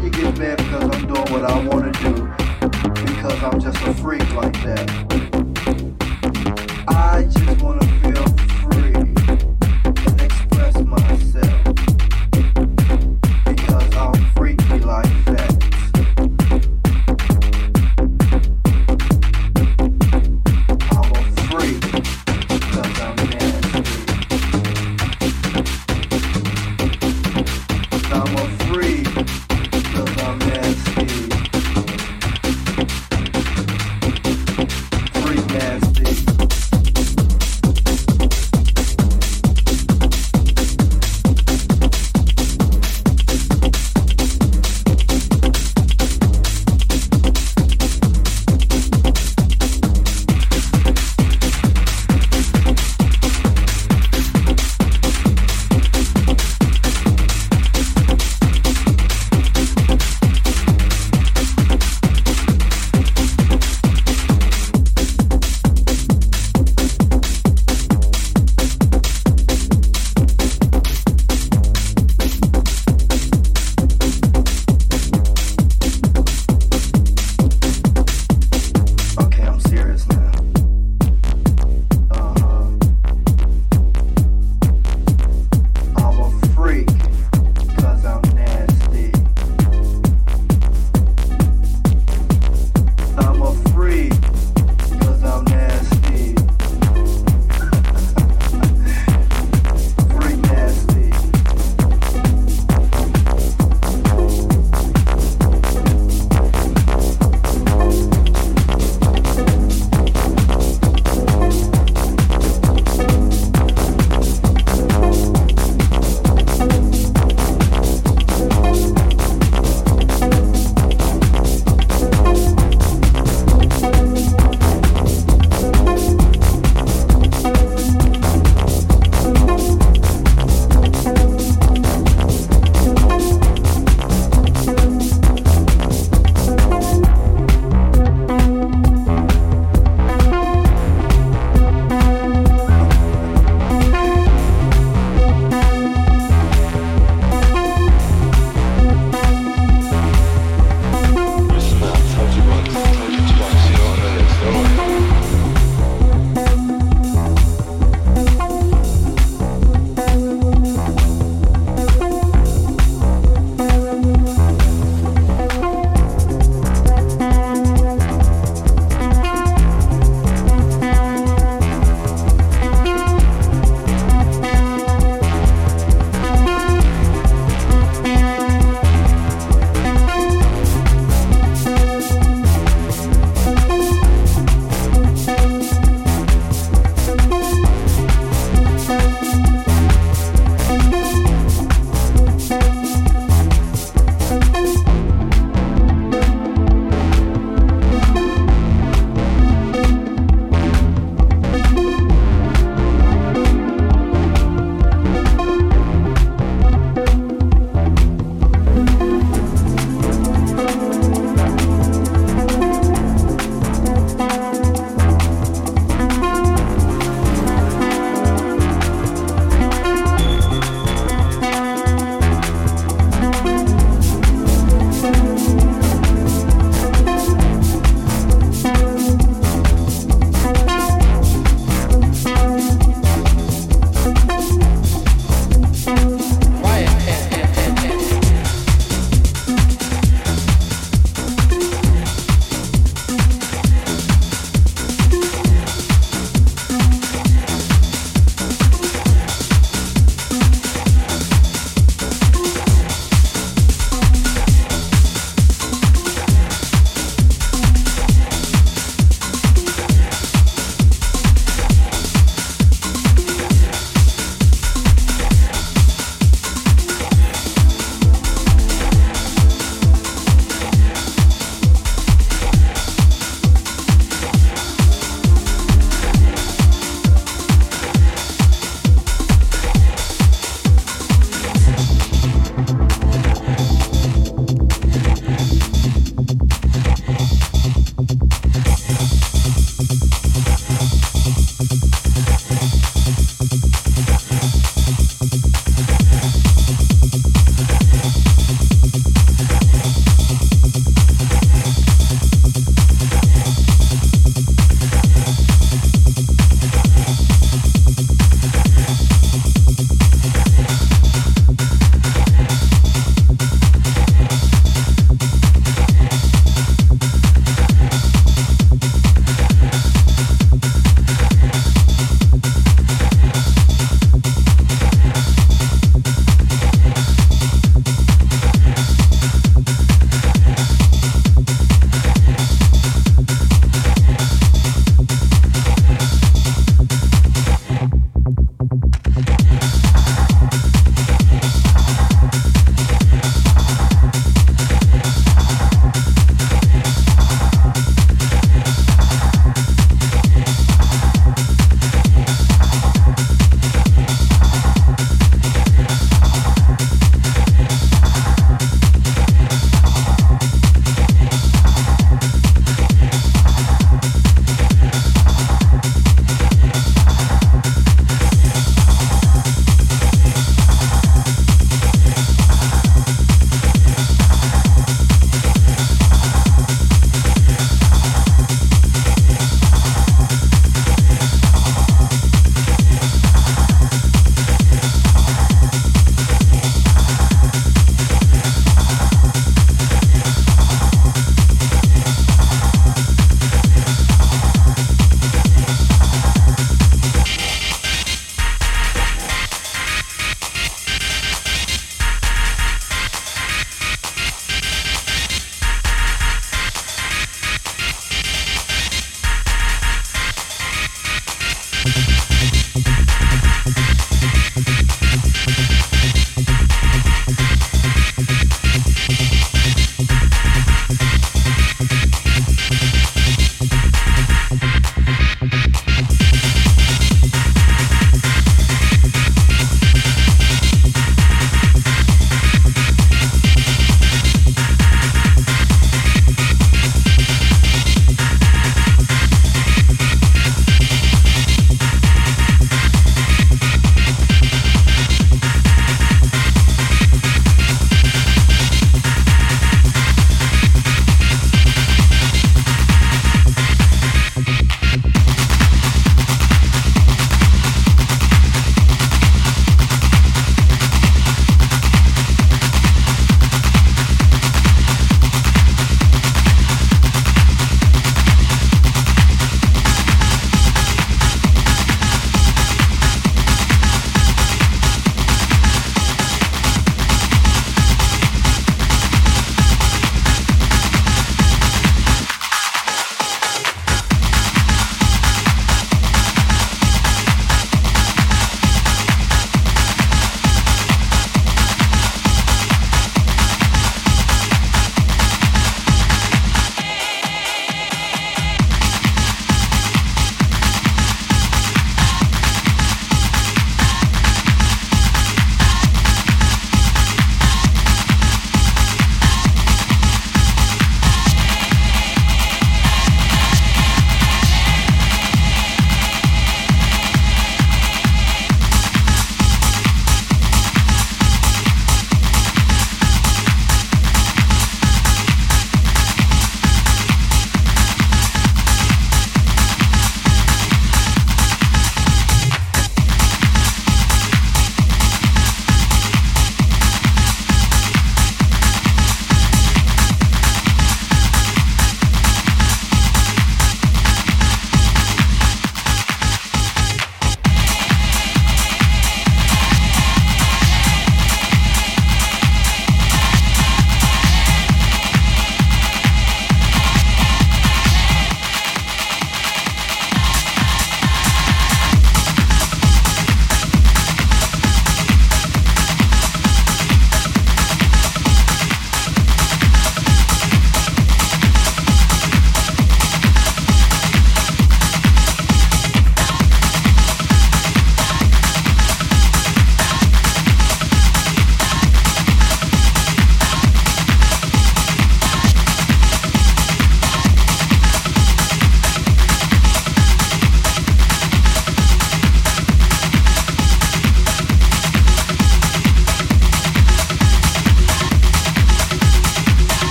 You get mad because I'm doing what I want to do? Because I'm just a freak like that.